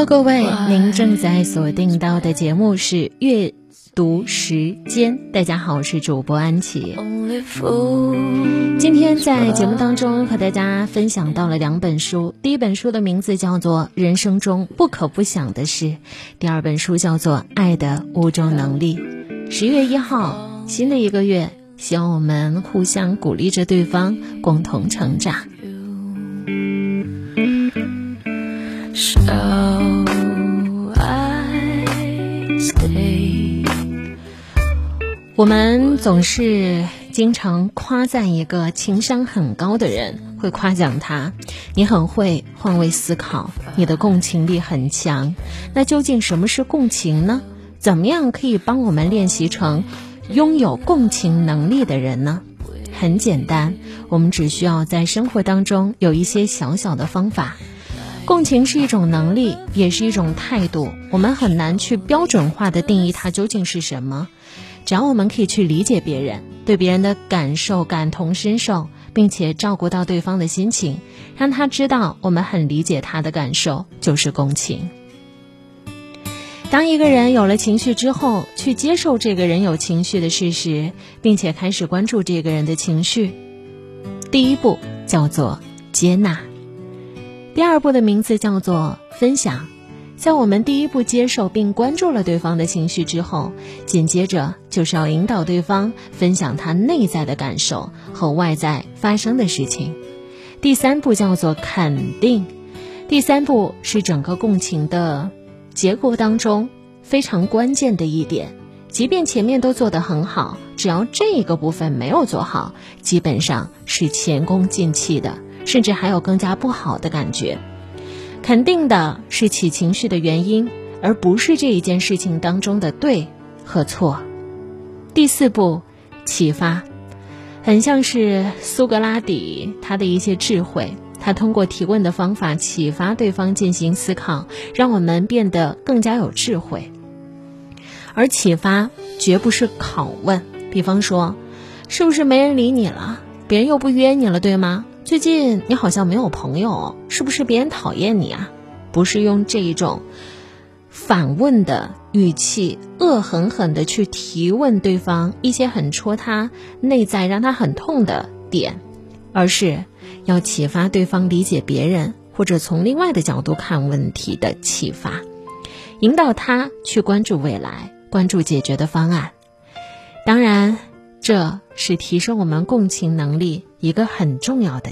Hello，各位，您正在锁定到的节目是阅读时间。大家好，我是主播安琪。今天在节目当中和大家分享到了两本书，第一本书的名字叫做《人生中不可不想的事》，第二本书叫做《爱的五种能力》。十月一号，新的一个月，希望我们互相鼓励着对方，共同成长。我们总是经常夸赞一个情商很高的人，会夸奖他，你很会换位思考，你的共情力很强。那究竟什么是共情呢？怎么样可以帮我们练习成拥有共情能力的人呢？很简单，我们只需要在生活当中有一些小小的方法。共情是一种能力，也是一种态度。我们很难去标准化的定义它究竟是什么。只要我们可以去理解别人，对别人的感受感同身受，并且照顾到对方的心情，让他知道我们很理解他的感受，就是共情。当一个人有了情绪之后，去接受这个人有情绪的事实，并且开始关注这个人的情绪，第一步叫做接纳。第二步的名字叫做分享，在我们第一步接受并关注了对方的情绪之后，紧接着就是要引导对方分享他内在的感受和外在发生的事情。第三步叫做肯定，第三步是整个共情的结构当中非常关键的一点。即便前面都做得很好，只要这一个部分没有做好，基本上是前功尽弃的。甚至还有更加不好的感觉。肯定的是起情绪的原因，而不是这一件事情当中的对和错。第四步，启发，很像是苏格拉底他的一些智慧，他通过提问的方法启发对方进行思考，让我们变得更加有智慧。而启发绝不是拷问，比方说，是不是没人理你了？别人又不约你了，对吗？最近你好像没有朋友，是不是别人讨厌你啊？不是用这一种反问的语气，恶狠狠的去提问对方一些很戳他内在、让他很痛的点，而是要启发对方理解别人或者从另外的角度看问题的启发，引导他去关注未来，关注解决的方案。当然，这是提升我们共情能力一个很重要的。